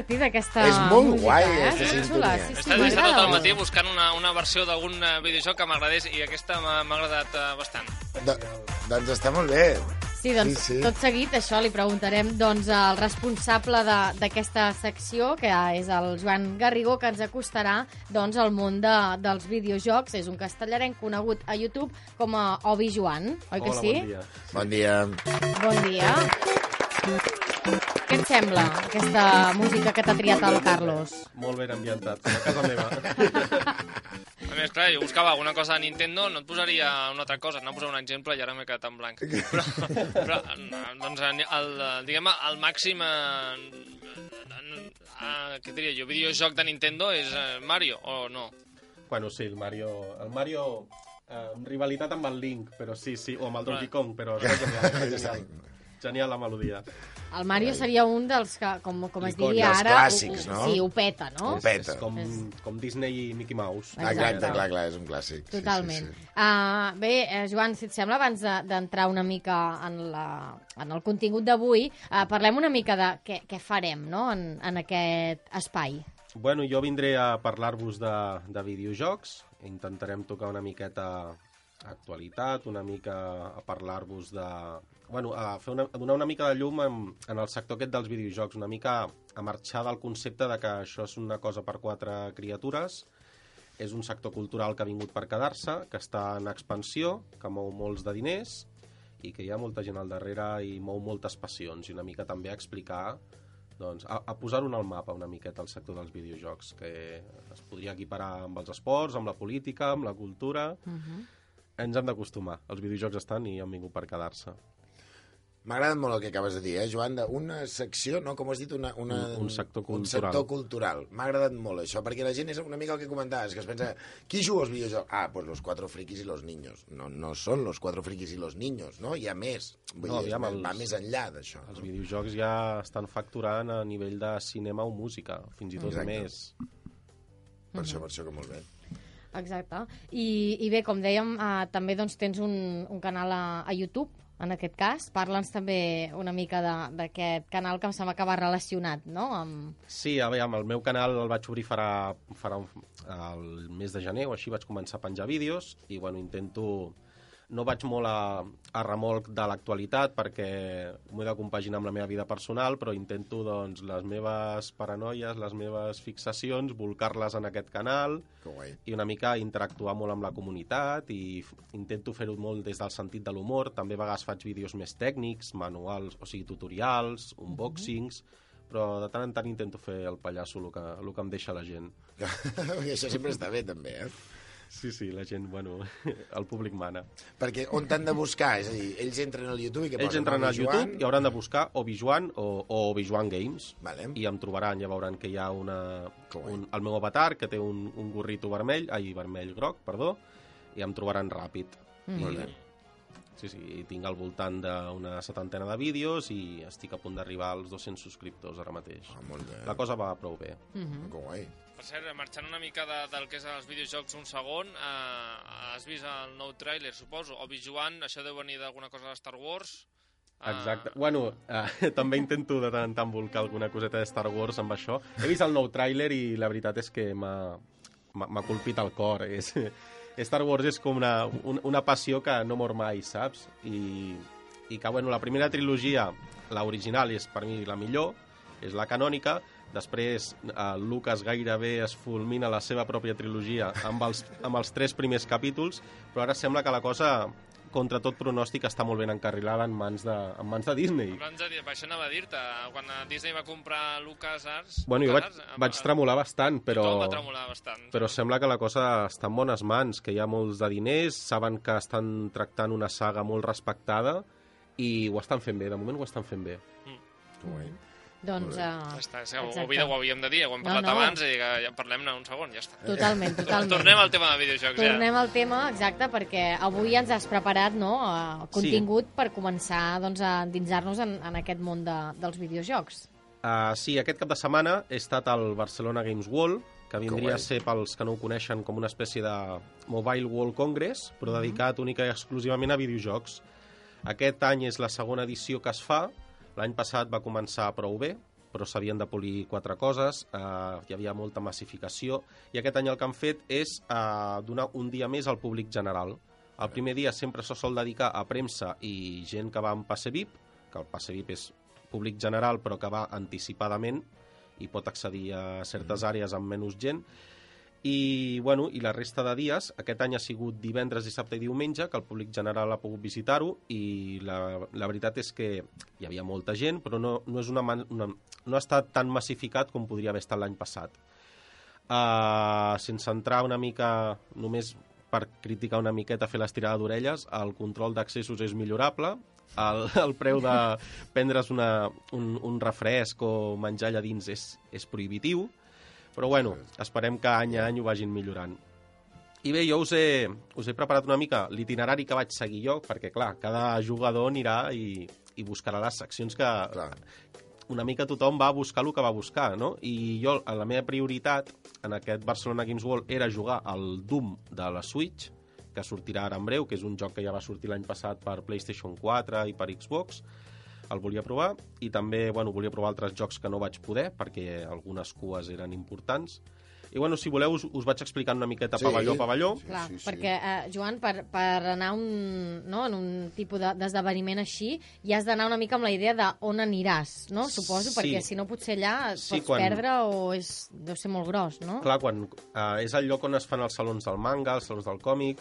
divertida aquesta És molt música, guai, eh? aquesta És sintonia. sí, sí, Estàs estat tot el matí buscant una, una versió d'algun eh, videojoc que m'agradés i aquesta m'ha agradat eh, bastant. Do, doncs està molt bé. Sí, doncs Sí, sí. tot seguit això li preguntarem doncs, al responsable de- d'aquesta secció, que és el Joan Garrigó, que ens acostarà doncs, al món de, dels videojocs. És un castellarenc conegut a YouTube com a Obi Joan, oi que Hola, sí? bon dia. Bon dia. Bon dia. Què et sembla, aquesta música que t'ha triat el Carlos? Molt ben ambientat, a casa meva. A més, clar, jo buscava alguna cosa de Nintendo, no et posaria una altra cosa, no posar un exemple i ara m'he quedat en blanc. Però, però doncs, el, diguem, el màxim, eh, eh, què diria jo, videojoc de Nintendo és eh, Mario, o no? bueno, sí, el Mario... El Mario... Eh, rivalitat amb el Link, però sí, sí, o amb el Donkey Kong, però genial, genial. Genial la melodia. El Mario seria un dels que, com, com es diria dels ara... clàssics, no? Sí, ho peta, no? Ho peta. És com, com Disney i Mickey Mouse. Exacte. Exacte, clar, clar, és un clàssic. Sí, Totalment. Sí, sí, Uh, bé, eh, Joan, si et sembla, abans de- d'entrar una mica en, la, en el contingut d'avui, uh, parlem una mica de què, què farem no? en, en aquest espai. Bueno, jo vindré a parlar-vos de, de videojocs. Intentarem tocar una miqueta actualitat, una mica a parlar-vos de... Bueno, a, fer una, a donar una mica de llum en, en el sector aquest dels videojocs, una mica a marxar del concepte de que això és una cosa per quatre criatures, és un sector cultural que ha vingut per quedar-se, que està en expansió, que mou molts de diners i que hi ha molta gent al darrere i mou moltes passions i una mica també a explicar doncs, a, a posar-ho en el mapa una miqueta al sector dels videojocs, que es podria equiparar amb els esports, amb la política, amb la cultura... Uh -huh. Ens hem d'acostumar. Els videojocs estan i han vingut per quedar-se. M'ha agradat molt el que acabes de dir, eh, Joan, una secció, no, com has dit, una, una, Un- un sector Un cultural. sector cultural. M'ha agradat molt això, perquè la gent és una mica el que comentaves, que es pensa, qui juga als videojocs? Ah, pues los cuatro frikis y los niños. No, no són los cuatro frikis y los niños, no? Hi ha més. Vull No, dir, aviam, va, els- va més enllà d'això. Els No? videojocs ja estan facturant a nivell de cinema o música, fins i tot Exacte. més. Per això, per això que molt bé. Exacte. I, i bé, com dèiem, uh, també doncs, tens un, un canal a, a YouTube, en aquest cas. Parla'ns també una mica d'aquest canal que em sembla que va relacionat, no?, amb... Sí, aviam, el meu canal el vaig obrir farà, farà un, el mes de gener o així vaig començar a penjar vídeos i bueno, intento... No vaig molt a, a remolc de l'actualitat perquè m'ho he de compaginar amb la meva vida personal, però intento doncs, les meves paranoies, les meves fixacions, volcar-les en aquest canal i una mica interactuar molt amb la comunitat i intento fer-ho molt des del sentit de l'humor. També a vegades faig vídeos més tècnics, manuals, o sigui, tutorials, unboxings, però de tant en tant intento fer el pallasso, el que, el que em deixa la gent. Això sempre està bé, també, eh? Sí, sí, la gent, bueno, el públic mana. Perquè on t'han de buscar? És a dir, ells entren al YouTube i què Ells posen? entren a Obi YouTube Joan? i hauran de buscar Obi-Juan o, o Obi-Juan Games Vale. i em trobaran, ja veuran que hi ha una, un, el meu avatar que té un, un gorrito vermell, ai, vermell-groc, perdó, i em trobaran ràpid. Molt I, bé. Sí, sí, i tinc al voltant d'una setantena de vídeos i estic a punt d'arribar als 200 subscriptors ara mateix. Ah, molt bé. La cosa va prou bé. Que guai. Per cert, marxant una mica de, del que és els videojocs un segon, eh, has vist el nou tràiler, suposo? Obi-Wan, això deu venir d'alguna cosa de Star Wars? Eh, Exacte. Bueno, eh, també intento de tant en tant volcar alguna coseta de Star Wars amb això. He vist el nou tràiler i la veritat és que m'ha colpit el cor. És, Star Wars és com una, un, una passió que no mor mai, saps? I, i que, bueno, la primera trilogia, l'original, és per mi la millor, és la canònica, després eh, Lucas gairebé es fulmina la seva pròpia trilogia amb els, amb els tres primers capítols, però ara sembla que la cosa contra tot pronòstic, està molt ben encarrilada en mans de, en mans de Disney. Abans de dir, això anava a dir-te, quan Disney va comprar Lucas Arts... Bueno, jo vaig, Arts, vaig tremolar bastant, però... Va tremolar bastant. Però sembla que la cosa està en bones mans, que hi ha molts de diners, saben que estan tractant una saga molt respectada i ho estan fent bé, de moment ho estan fent bé. Guai. Doncs, Ja uh, està, és que ho, Exacte. ho, ho havíem de dir, ho hem No, parlat no. abans i que ja parlem-ne un segon, ja està. totalment, totalment. Tornem al tema de videojocs, Tornem ja. al tema, exacte, perquè avui ens has preparat no, eh, contingut per començar doncs, a endinsar-nos en, en aquest món de, dels videojocs. Uh, sí, aquest cap de setmana he estat al Barcelona Games World, que vindria a ser, pels que no ho coneixen, com una espècie de Mobile World Congress, però dedicat única i exclusivament a videojocs. Aquest any és la segona edició que es fa. L'any passat va començar prou bé, però s'havien de polir quatre coses, eh, hi havia molta massificació, i aquest any el que han fet és eh, donar un dia més al públic general. El primer dia sempre se sol dedicar a premsa i gent que va en passe VIP, que el passe VIP és públic general però que va anticipadament i pot accedir a certes àrees amb menys gent, i, bueno, i la resta de dies, aquest any ha sigut divendres, dissabte i diumenge, que el públic general ha pogut visitar-ho, i la, la veritat és que hi havia molta gent, però no, no, és una, una, no ha estat tan massificat com podria haver estat l'any passat. Uh, sense entrar una mica, només per criticar una miqueta, fer l'estirada d'orelles, el control d'accessos és millorable, el, el preu de prendre's una, un, un refresc o menjar allà dins és, és prohibitiu, però bueno, esperem que any a any ho vagin millorant. I bé, jo us he, us he preparat una mica l'itinerari que vaig seguir jo, perquè, clar, cada jugador anirà i, i buscarà les seccions que... Clar. Una mica tothom va buscar el que va buscar, no? I jo, la meva prioritat en aquest Barcelona Games World era jugar al Doom de la Switch, que sortirà ara en breu, que és un joc que ja va sortir l'any passat per PlayStation 4 i per Xbox. El volia provar i també bueno, volia provar altres jocs que no vaig poder perquè algunes cues eren importants. I bueno, si voleu us, us vaig explicant una miqueta Sí. pavelló a pavelló. Sí, Clar, sí, sí. perquè, eh, Joan, per, per anar un, no, en un tipus de- d'esdeveniment així, ja has d'anar una mica amb la idea de on aniràs, no? Suposo, Sí. perquè si no potser allà et Sí, pots quan- perdre o és, deu ser molt gros, no? Clar, quan, eh, és el lloc on es fan els salons del manga, els salons del còmic,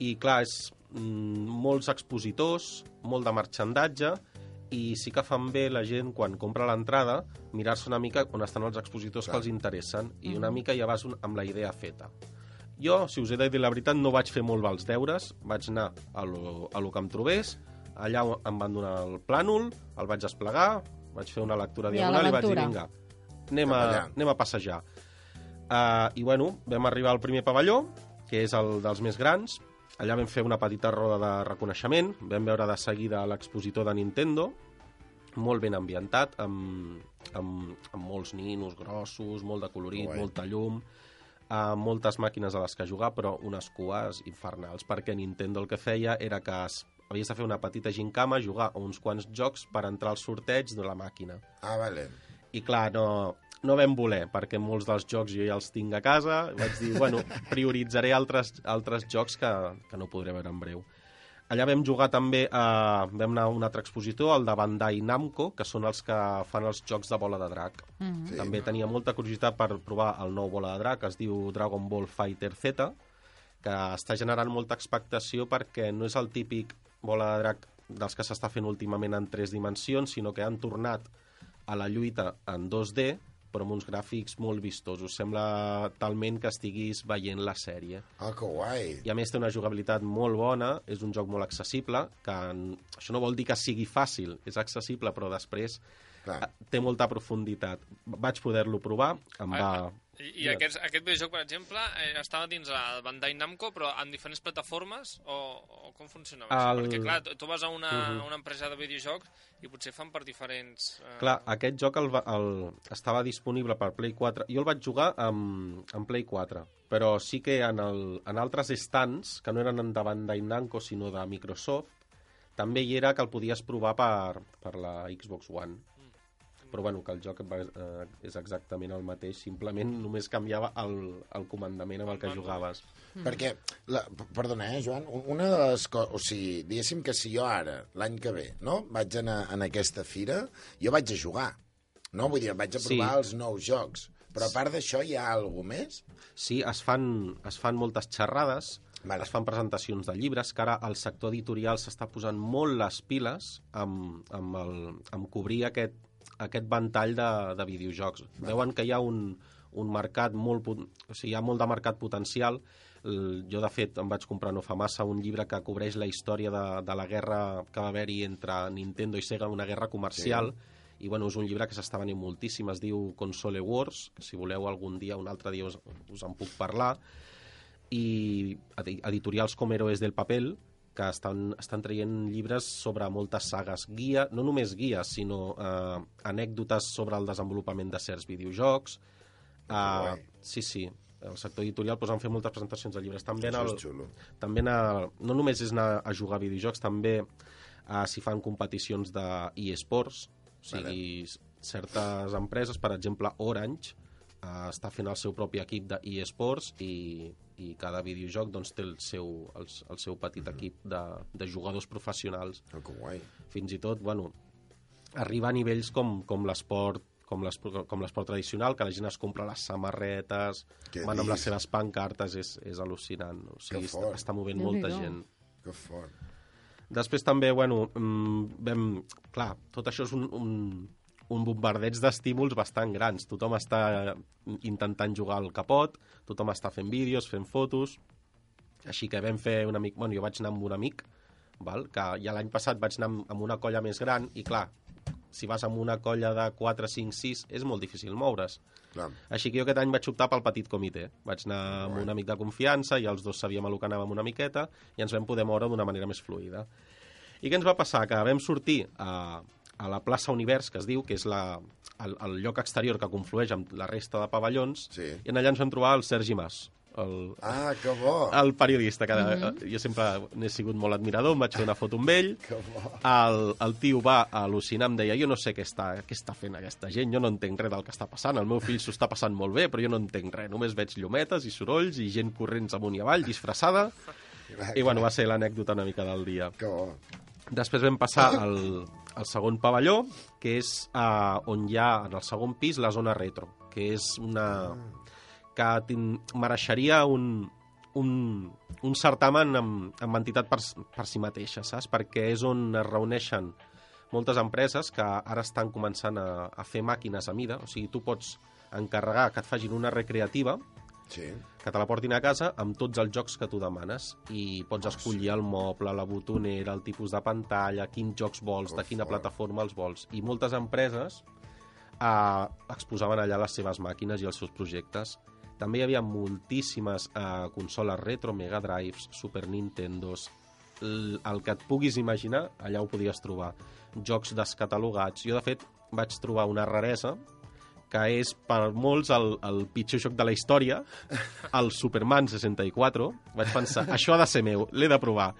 i clar, és mm, molts expositors, molt de marxandatge, i sí que fan bé la gent, quan compra l'entrada, mirar-se una mica on estan els expositors Clar. que els interessen, i una mica ja vas un, amb la idea feta. Jo, si us he de dir la veritat, no vaig fer molt bé els deures, vaig anar a lo, a lo que em trobés, allà em van donar el plànol, el vaig desplegar, vaig fer una lectura I diagonal i vaig dir, vinga, anem a, anem a passejar. Uh, I bueno, vam arribar al primer pavelló, que és el dels més grans. Allà vam fer una petita roda de reconeixement, vam veure de seguida l'expositor de Nintendo, molt ben ambientat, amb, amb, amb molts ninos grossos, molt de colorit, Guai. molta llum, uh, moltes màquines a les que jugar, però unes cues infernals, perquè Nintendo el que feia era que es, havies de fer una petita gincama, jugar a uns quants jocs per entrar al sorteig de la màquina Ah, vale. i clar, no, no vam voler, perquè molts dels jocs jo ja els tinc a casa, vaig dir, bueno, prioritzaré altres, altres jocs que, que no podré veure en breu. Allà vam jugar també, a, vam anar a un altre expositor, el de Bandai Namco, que són els que fan els jocs de bola de drac. Mm -hmm. Sí. També tenia molta curiositat per provar el nou bola de drac, que es diu Dragon Ball Fighter Z, que està generant molta expectació perquè no és el típic bola de drac dels que s'està fent últimament en tres dimensions, sinó que han tornat a la lluita en 2D, però amb uns gràfics molt vistosos. Sembla talment que estiguis veient la sèrie. Ah, que guai. I a més té una jugabilitat molt bona, és un joc molt accessible, que en... això no vol dir que sigui fàcil, és accessible, però després Clar. té molta profunditat. Vaig poder-lo provar, em va... Ah, I, i aquest, aquest videojoc, per exemple, eh, estava dins el Bandai Namco, però en diferents plataformes? O, o com funcionava això? El- Perquè, clar, tu, vas a una, Mhm. a una empresa de videojocs i potser fan per diferents... Eh, Clar, aquest joc el, el, estava disponible per Play 4. Jo el vaig jugar amb, amb Play 4, però sí que en, el, en altres stands, que no eren de Bandai Namco, sinó de Microsoft, també hi era que el podies provar per, per la Xbox One. Però bueno, que el joc va, eh, és exactament el mateix, simplement només canviava el, el comandament amb el que jugaves. Perquè, la, perdona, eh, Joan, un- una de les coses... O sigui, diguéssim que si jo ara, l'any que ve, no?, vaig anar en aquesta fira, jo vaig a jugar, no? Vull dir, vaig a Sí. provar els nous jocs. Però a part d'això, hi ha alguna més? Sí, es fan, es fan moltes xerrades. Vale. es fan presentacions de llibres, que ara el sector editorial s'està posant molt les piles amb, amb, el, amb cobrir aquest, aquest ventall de, de videojocs. Veuen que hi ha un, un mercat molt... O sigui, hi ha molt de mercat potencial. Jo, de fet, em vaig comprar no fa massa un llibre que cobreix la història de, de la guerra que va haver-hi entre Nintendo i Sega, una guerra comercial, i bueno, és un llibre que s'està venint moltíssim, es diu Console Wars, que si voleu algun dia, un altre dia us, us en puc parlar, i edi- editorials com Héroes del Papel, que estan, estan traient llibres sobre moltes sagues. Guia, no només guies, sinó eh, anècdotes sobre el desenvolupament de certs videojocs. Guai. sí, sí, el sector editorial pues, han fet moltes presentacions de llibres. També, en el, també anar, no només és anar a jugar a videojocs, també uh, s'hi fan competicions de eSports, o sigui, certes empreses, per exemple, Orange, està fent el seu propi equip de eSports i, i cada videojoc doncs, té el seu, el, el seu petit equip de, de jugadors professionals. Oh, que guai. Fins i tot, bueno, arriba a nivells com, com l'esport com l'esport com l'esport tradicional, que la gent es compra les samarretes, Què van amb les seves pancartes, és, és al·lucinant. O sigui, Que està, està movent Déu-n'hi-do. molta gent. Que fort. Després també, bueno, mm, vam... Clar, tot això és un, un, un bombardeig d'estímuls bastant grans. Tothom està intentant jugar al capot, tothom està fent vídeos, fent fotos, així que vam fer un amic... Bueno, jo vaig anar amb un amic, val? que ja l'any passat vaig anar amb, una colla més gran, i clar, si vas amb una colla de 4, 5, 6, és molt difícil moure's. Clar. Així que jo aquest any vaig optar pel petit comitè. Vaig anar amb un amic de confiança i els dos sabíem lo que anàvem una miqueta i ens vam poder moure d'una manera més fluida. I què ens va passar? Que vam sortir a, a la plaça Univers, que es diu, que és la, el, el lloc exterior que conflueix amb la resta de pavellons, Sí. i en allà ens vam trobar el Sergi Mas, el, Ah, que bo. el periodista, que jo sempre n'he sigut molt admirador, em vaig fer una foto amb ell, Que bo. el, el tio va al·lucinar, em deia, jo no sé què està, què està fent aquesta gent, jo no entenc res del que està passant, el meu fill s'ho està passant molt bé, però jo no entenc res, només veig llumetes i sorolls i gent corrents amunt i avall, disfressada, i bueno, va ser l'anècdota una mica del dia. Que bo. Després vam passar al, al segon pavelló, que és uh, on hi ha, en el segon pis, la zona retro, que és una... que tin, mereixeria un, un, un certamen amb, amb entitat per, per si mateixa, saps? Perquè és on es reuneixen moltes empreses que ara estan començant a, a fer màquines a mida, o sigui, tu pots encarregar que et facin una recreativa Sí. que te la portin a casa amb tots els jocs que tu demanes i pots escollir el moble, la botonera, el tipus de pantalla, quins jocs vols, de Que quina fort. plataforma els vols. I moltes empreses eh, exposaven allà les seves màquines i els seus projectes. També hi havia moltíssimes eh, consoles retro, Mega Drives, Super Nintendos, el, el que et puguis imaginar, allà ho podies trobar. Jocs descatalogats. Jo, de fet, vaig trobar una raresa que és per molts el, el pitjor joc de la història, el Superman 64. Vaig pensar, això ha de ser meu, l'he de provar.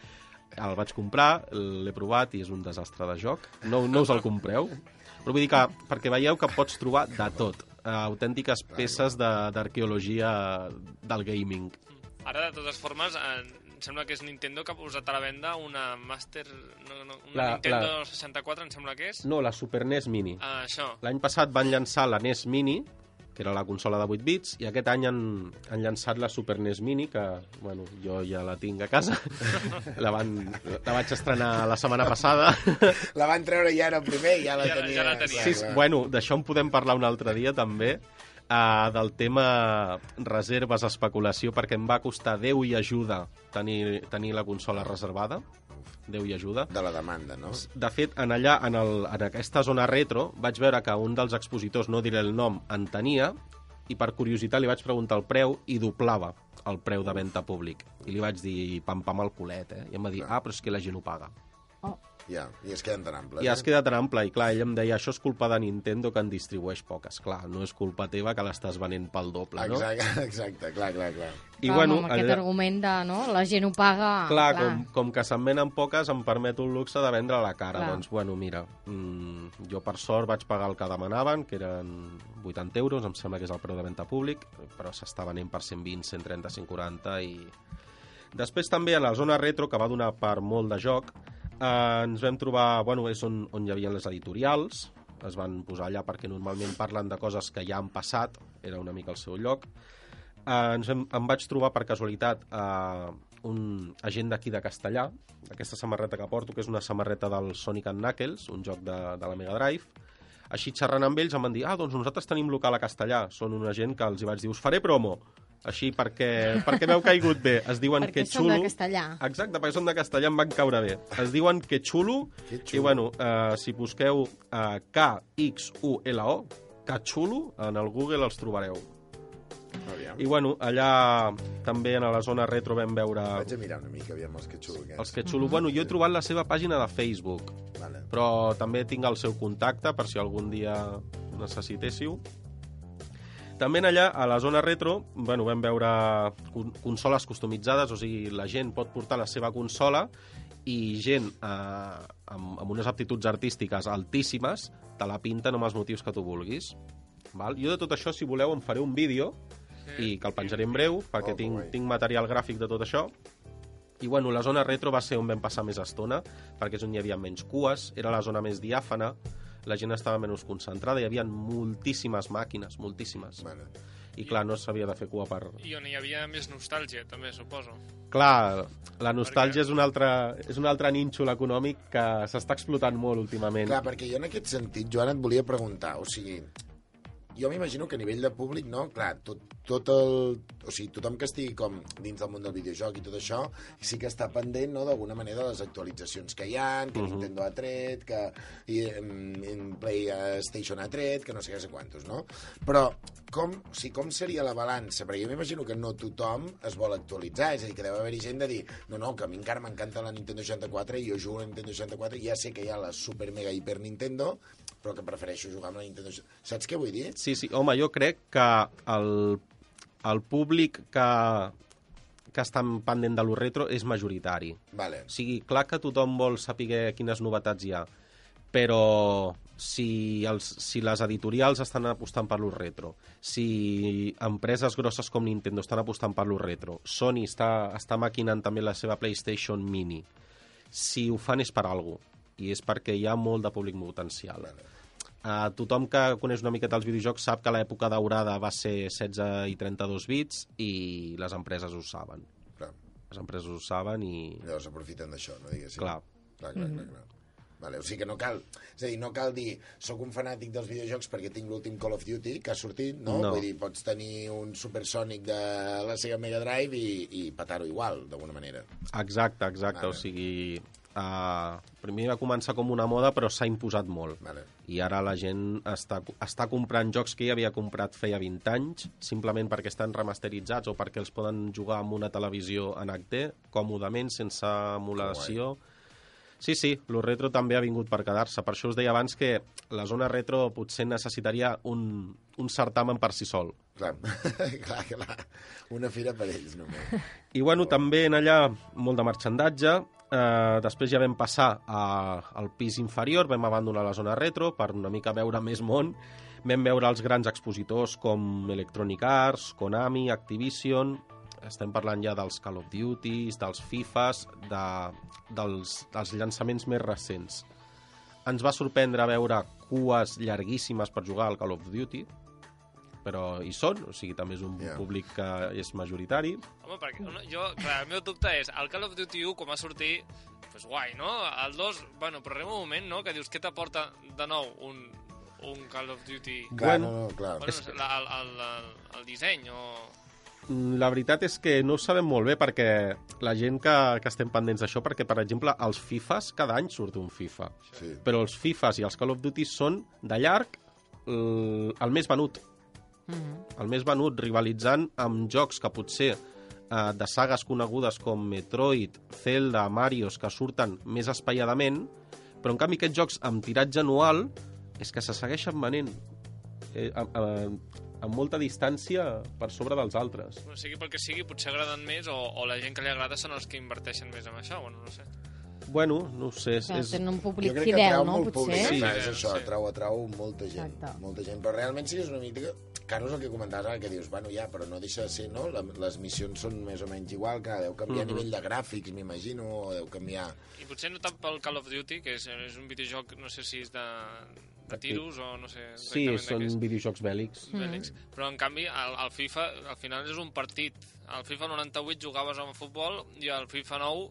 El vaig comprar, l'he provat i és un desastre de joc. No, no us el compreu. Però vull dir que, perquè veieu que pots trobar de tot. Uh, autèntiques peces de- d'arqueologia del gaming. Ara, de totes formes, eh, sembla que és Nintendo que ha posat a la venda una Master... No, no, una La- Nintendo la- 64, em sembla que és. No, la Super NES Mini. Ah, això. L'any passat van llançar la NES Mini, que era la consola de 8 bits, i aquest any han, han llançat la Super NES Mini, que, bueno, jo ja la tinc a casa. la, van, la vaig estrenar la setmana passada. La van treure ja era el primer i ja la Ja- ja tenia. la tenia. sí, bueno, d'això en podem parlar un altre dia, també, uh, del tema reserves, especulació, perquè em va costar Déu i ajuda tenir, tenir la consola reservada. Déu i ajuda. De la demanda, no? De fet, en allà, en, el, en aquesta zona retro, vaig veure que un dels expositors, no diré el nom, en tenia, i per curiositat li vaig preguntar el preu i doblava el preu de venda públic. I li vaig dir pam pam al culet, eh? I em va dir, ah, però és que la gent ho paga. Ja, i es queden tan amples. I has quedat tan ample, i clar, ell em deia, això és culpa de Nintendo que en distribueix poques. Clar, no és culpa teva que l'estàs venent pel doble, no? Exacte, exacte, clar, clar, clar. I Clar, bueno, amb aquest allà- argument de, no?, la gent ho paga... Clar, com, com que se'n venen poques, em permeto el luxe de vendre la cara. Clar. Doncs, bueno, mira, mm, jo per sort vaig pagar el que demanaven, que eren 80 euros, em sembla que és el preu de venda públic, però s'està venent per 120, 130, 140 i... Després també a la zona retro, que va donar per molt de joc, eh, ens vam trobar, bueno, és on, on hi havia les editorials, es van posar allà perquè normalment parlen de coses que ja han passat, era una mica el seu lloc, eh, ens hem, em vaig trobar per casualitat eh, un agent d'aquí de Castellà, aquesta samarreta que porto, que és una samarreta del Sonic and Knuckles, un joc de, de la Mega Drive. Així xerrant amb ells em van dir, ah, doncs nosaltres tenim local a Castellà. Són una gent que els hi vaig dir, us faré promo. Així perquè, perquè m'heu caigut bé. Es diuen Perquè que som xulo... de Castellà. Exacte, perquè som de Castellà, em van caure bé. Es diuen que xulo, Que i xulo. bueno, eh, si busqueu eh, K-X-U-L-O, que xulo, en el Google els trobareu. Aviam. I bueno, allà també a la zona retro vam veure Vaig a mirar una mica, aviam els que xulo aquests. els que xulo. Bueno, jo he trobat la seva pàgina de Facebook, Vale. però també tinc el seu contacte per si algun dia necessitéssiu. També en allà, a la zona retro, bueno, vam veure con- consoles customitzades, o sigui, la gent pot portar la seva consola i gent eh, amb, amb unes aptituds artístiques altíssimes te la pinten amb els motius que tu vulguis. Val? Jo de tot això, si voleu, em faré un vídeo i que el penjaré en breu, perquè Oh, tinc, tinc material gràfic de tot això. I bueno, la zona retro va ser on vam passar més estona, perquè és on hi havia menys cues, era la zona més diàfana, la gent estava menys concentrada, hi havia moltíssimes màquines, moltíssimes. Vale. I clar, no s'havia de fer cua per... I on hi havia més nostàlgia, també, suposo. Clar, la nostàlgia Perquè- és un altre, és un altre nínxol econòmic que s'està explotant molt últimament. Clar, perquè jo en aquest sentit, Joan, et volia preguntar, o sigui, jo m'imagino que a nivell de públic, no? Clar, tot, tot el... O sigui, tothom que estigui com dins del món del videojoc i tot això, sí que està pendent, no?, d'alguna manera de les actualitzacions que hi ha, que Nintendo ha tret, que i, em, en PlayStation ha tret, que no sé què sé quantos, no? Però com, o sigui, com seria la balança? Perquè jo m'imagino que no tothom es vol actualitzar, és a dir, que deu haver-hi gent de dir no, no, que a mi encara m'encanta la Nintendo 64 i jo jugo a la Nintendo 64 i ja sé que hi ha la Super Mega Hiper Nintendo, però que prefereixo jugar amb la Nintendo... Saps què vull dir? Sí, sí, home, jo crec que el, el públic que, que està pendent de lo retro és majoritari. Vale. O sigui, clar que tothom vol saber quines novetats hi ha, però si, els, si les editorials estan apostant per lo retro, si empreses grosses com Nintendo estan apostant per lo retro, Sony està, està maquinant també la seva PlayStation Mini, si ho fan és per alguna cosa, i és perquè hi ha molt de públic potencial. Uh, tothom que coneix una miqueta els videojocs sap que l'època daurada va ser 16 i 32 bits i les empreses ho saben. Clar, Les empreses ho saben i... llavors aprofiten d'això, no diguéssim. Clar. Clar, clar, clar, clar. Vale, o sigui que no cal, és a dir, no cal dir sóc un fanàtic dels videojocs perquè tinc l'últim Call of Duty que ha sortit, no? No. Vull dir, pots tenir un Supersonic de la Sega Mega Drive i, i petar-ho igual, d'alguna manera. Exacte, exacte. Vale. O sigui, uh, primer va començar com una moda, però s'ha imposat molt. Vale. I ara la gent està, està comprant jocs que ja havia comprat feia 20 anys, simplement perquè estan remasteritzats o perquè els poden jugar amb una televisió en HD, còmodament, sense emulació. Sí, sí, lo retro també ha vingut per quedar-se. Per això us deia abans que la zona retro potser necessitaria un, un certamen per si sol. Clar, clar, clar. Una fira per ells, només. I bueno, també en allà molt de marxandatge. Eh, després ja vam passar a, al pis inferior, vam abandonar la zona retro per una mica veure més món. Vam veure els grans expositors com Electronic Arts, Konami, Activision... Estem parlant ja dels Call of Duty, dels FIFAs, de, dels, dels llançaments més recents. Ens va sorprendre veure cues llarguíssimes per jugar al Call of Duty, però hi són, o sigui, també és un Ja. públic que és majoritari. Home, perquè no, jo, clar, el meu dubte és, el Call of Duty 1, com va sortir, pues guai, no? El 2, bueno, però arriba un moment, no?, que dius, què t'aporta de nou un, un Call of Duty? Clar, Bueno, no, no, clar. Bueno, no sé, la, el, el, el, el disseny o... Mm, La veritat és que no ho sabem molt bé perquè la gent que, que estem pendents d'això, perquè, per exemple, els FIFAs, cada any surt un FIFA. Sí. Però els FIFAs i els Call of Duty són, de llarg, el, el més venut. El més venut, rivalitzant amb jocs que potser eh, de sagues conegudes com Metroid, Zelda, Marios, que surten més espaiadament, però en canvi aquests jocs amb tiratge anual és que se segueixen venent eh, a, a, amb molta distància per sobre dels altres. No sigui pel que sigui, potser agraden més o, o la gent que li agrada són els que inverteixen més en això, bueno, no sé. Bueno, no ho sé, és, Clar, és, tenen un Jo públic crec que fidel, atrau no? molt Potser. públic, Sí. clar, és això, Sí. atrau, atrau molta gent, Exacte. molta gent, però realment sí que és una mica Carlos, el que comentaves ara, que dius, bueno, ja, però no deixa de ser, no? La, les missions són més o menys igual, que deu canviar Mhm. a nivell de gràfics, m'imagino, o deu canviar... I potser no tant pel Call of Duty, que és, és un videojoc, no sé si és de, de tiros o no sé Sí, són videojocs bèl·lics. Bèl·lics. Però, en canvi, al, al FIFA, al final és un partit. Al FIFA 98 jugaves a un futbol i al FIFA 9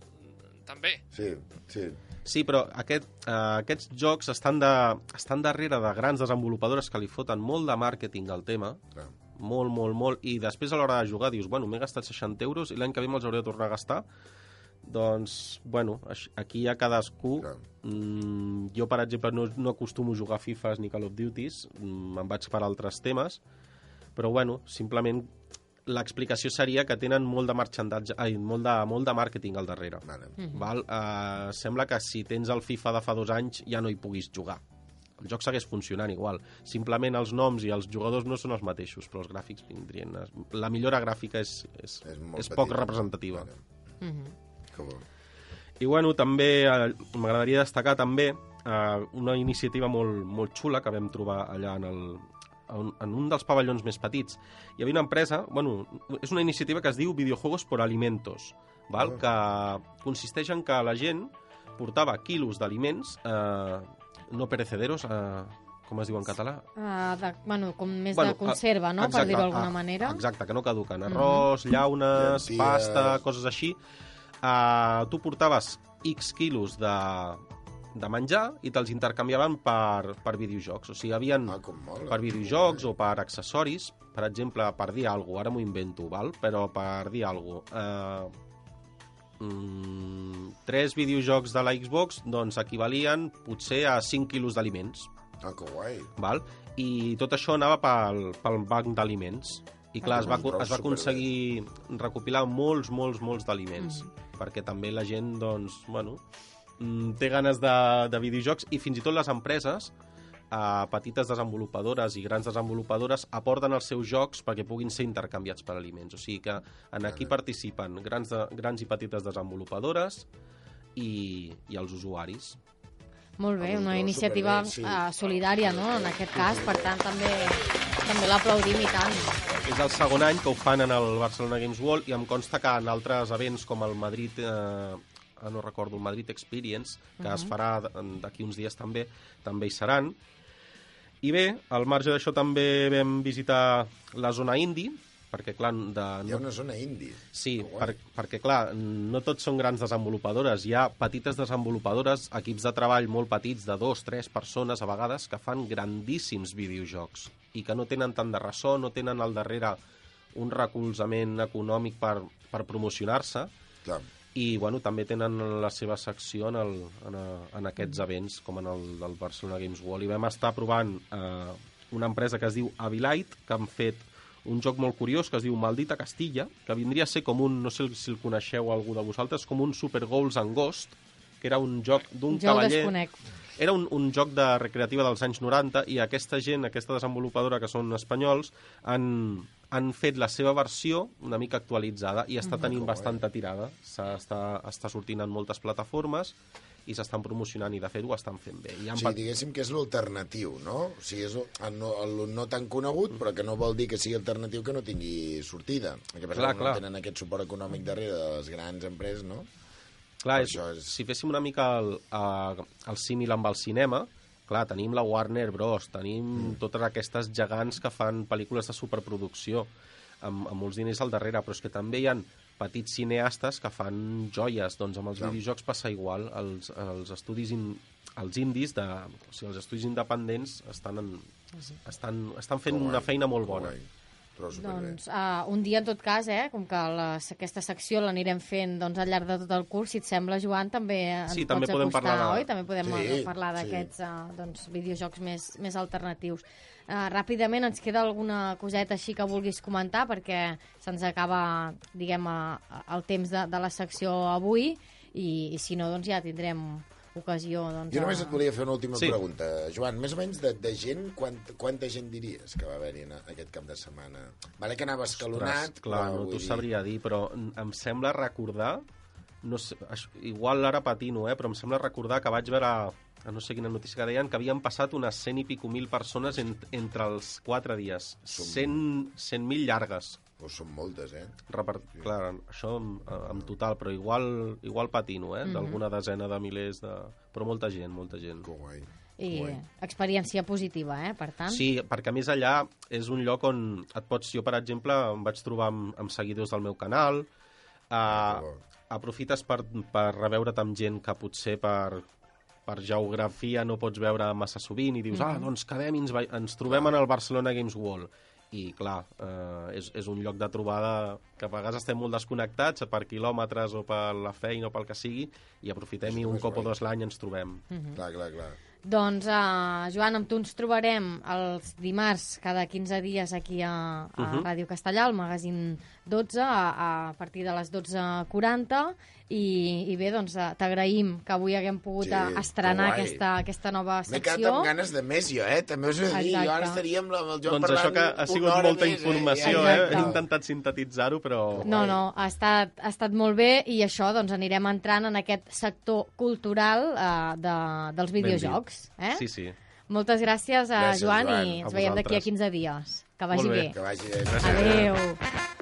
també. Sí, sí. Sí, però aquest, uh, aquests jocs estan, de, estan darrere de grans desenvolupadores que li foten molt de màrqueting al tema, Clar. molt, molt, molt, i després a l'hora de jugar dius, bueno, m'he gastat 60 euros i l'any que ve me'ls hauré de tornar a gastar, doncs, bueno, aquí hi ha cadascú. Clar. Mm, jo, per exemple, no, no acostumo a jugar FIFAs ni Call of Duties, mm, me'n vaig per altres temes, però, bueno, simplement l'explicació seria que tenen molt de marxandatge, ai, molt de, molt de màrqueting al darrere. Vale. Val? Uh, sembla que si tens el FIFA de fa dos anys ja no hi puguis jugar. El joc segueix funcionant igual. Simplement els noms i els jugadors no són els mateixos, però els gràfics vindrien... a- La millora gràfica és, és, És és, poc petita. representativa. Vale. Mhm. Que bo. I bueno, també eh, m'agradaria destacar també eh, una iniciativa molt, molt xula que vam trobar allà en, el, en, en un dels pavellons més petits. Hi havia una empresa, bueno, és una iniciativa que es diu Videojuegos por Alimentos, val? que consisteix en que la gent portava quilos d'aliments eh, no perecederos, eh, com es diu en català? Uh, de, bueno, com més Bueno, de conserva, no?, per exacte, dir-ho d'alguna ah, manera. Exacte, que no caduquen. Arròs, llaunes, Llenties. pasta, coses així. Uh, tu portaves X quilos de, de menjar i te'ls intercanviaven per, per videojocs. O sigui, hi havia Ah, per videojocs o per accessoris, per exemple, per dir alguna cosa, ara m'ho invento, val? però per dir alguna cosa, eh, mm, tres videojocs de la Xbox doncs equivalien potser a 5 quilos d'aliments Ah, que guai. val? i tot això anava pel, pel banc d'aliments i clar, Ah, es va, es va aconseguir recopilar molts, molts, molts d'aliments perquè també la gent, doncs, bueno, mm, té ganes de, de videojocs i fins i tot les empreses eh, petites desenvolupadores i grans desenvolupadores aporten els seus jocs perquè puguin ser intercanviats per aliments. O sigui que en aquí participen grans, de, grans i petites desenvolupadores i, i els usuaris. Molt bé, una iniciativa sí. uh, solidària, no?, en aquest cas, per tant, també, també l'aplaudim i tant. És el segon any que ho fan en el Barcelona Games World i em consta que en altres events com el Madrid, eh, no recordo, el Madrid Experience, que es farà d'aquí uns dies també, també hi seran. I bé, al marge d'això també vam visitar la zona indie, perquè clar, de, Hi ha una zona indie. Sí, per, perquè clar, no tots són grans desenvolupadores, hi ha petites desenvolupadores, equips de treball molt petits de dos, tres persones a vegades que fan grandíssims videojocs i que no tenen tant de ressò, no tenen al darrere un recolzament econòmic per, per promocionar-se Clar. I bueno, també tenen la seva secció en, el, en, a, en aquests events com en el del Barcelona Games World. I vam estar provant eh, una empresa que es diu Avilite que han fet un joc molt curiós que es diu Maldita Castilla que vindria a ser com un, no sé si el coneixeu algú de vosaltres, com un Super Goals and Ghost que era un joc d'un cavaller. desconec. era un, un joc de recreativa dels anys 90 i aquesta gent, aquesta desenvolupadora que són espanyols, han, han fet la seva versió una mica actualitzada i està tenint que guai. bastanta tirada. Està, està sortint en moltes plataformes i s'estan promocionant i de fet ho estan fent bé. I O han sigui, diguéssim que és l'alternatiu, no? O sigui, és el no, el no tan conegut, però que no vol dir que sigui alternatiu que no tingui sortida. El que passa Clar, que no clar. tenen aquest suport econòmic darrere de les grans empreses, no? Clar, és, això és- si féssim una mica el, el, el símil amb el cinema, clar, tenim la Warner Bros., tenim mm. totes aquestes gegants que fan pel·lícules de superproducció, amb, amb molts diners al darrere, però és que també hi han petits cineastes que fan joies, doncs amb els Clar. videojocs passa igual, els, els estudis in, els indis, de, o sigui, els estudis independents estan, en, estan, estan fent guai, una feina molt bona. guai. Però superbé. Doncs uh, un dia, en tot cas, eh, com que la, aquesta secció l'anirem fent doncs, al llarg de tot el curs, si et sembla, Joan, també ens Sí, pots també podem acostar, parlar de- oi? També podem Sí, eh, parlar sí. d'aquests uh, doncs, videojocs més, més alternatius. Uh, ràpidament, ens queda alguna coseta així que vulguis comentar, perquè se'ns acaba, diguem, uh, el temps de, de la secció avui, i, i si no, doncs ja tindrem ocasió doncs, Jo només et volia fer una última Sí. pregunta. Joan, més o menys de, de gent, quant, quanta gent diries que va haver-hi en aquest cap de setmana? Vale que anava escalonat, Ostres, clar, però no t'ho sabria dir, però em sembla recordar no sé, això, igual ara patino, eh, però em sembla recordar que vaig veure a no sé quina notícia que deien que havien passat unes 100 i pico mil persones en, entre els quatre dies. Som- 100 100.000 llargues. Pues són moltes, eh? Repart... Clar, això en, en total, però igual, igual patino, eh? D'alguna desena de milers de... Però molta gent, molta gent. Que guai. I Guai. experiència positiva, eh, per tant. Sí, perquè a més allà és un lloc on et pots... Jo, per exemple, em vaig trobar amb, amb seguidors del meu canal, Ah, uh, aprofites per, per reveure't amb gent que potser per, per geografia no pots veure massa sovint i dius, ah, doncs quedem i ens, ens trobem en el Barcelona Games World. I, clar, eh, és, és un lloc de trobada que a vegades estem molt desconnectats per quilòmetres o per la feina o pel que sigui i aprofitem i un cop o dos l'any ens trobem. Clar, clar, clar. Doncs, uh, Joan, amb tu ens trobarem els dimarts cada 15 dies aquí a, a Mhm. Ràdio Castellà, al magazín 12, a, a partir de les 12.40, i, i bé, doncs eh, t'agraïm que avui haguem pogut Sí, sí, estrenar aquesta, aquesta nova M'he quedat secció. amb ganes de més, jo, eh? També us he de dir, jo ara estaria amb, el Joan Doncs això parlant que ha sigut molta més, informació, eh? eh? He intentat sintetitzar-ho, però... No, no, ha estat, ha estat molt bé i això doncs anirem entrant en aquest sector cultural eh, de, dels Ben videojocs. Eh? Sí, sí. Moltes gràcies, a Gràcies, Joan, Joan. i A ens veiem d'aquí a vosaltres. 15 dies. Que vagi Molt bé. bé. Que vagi bé. Gràcies. Adéu.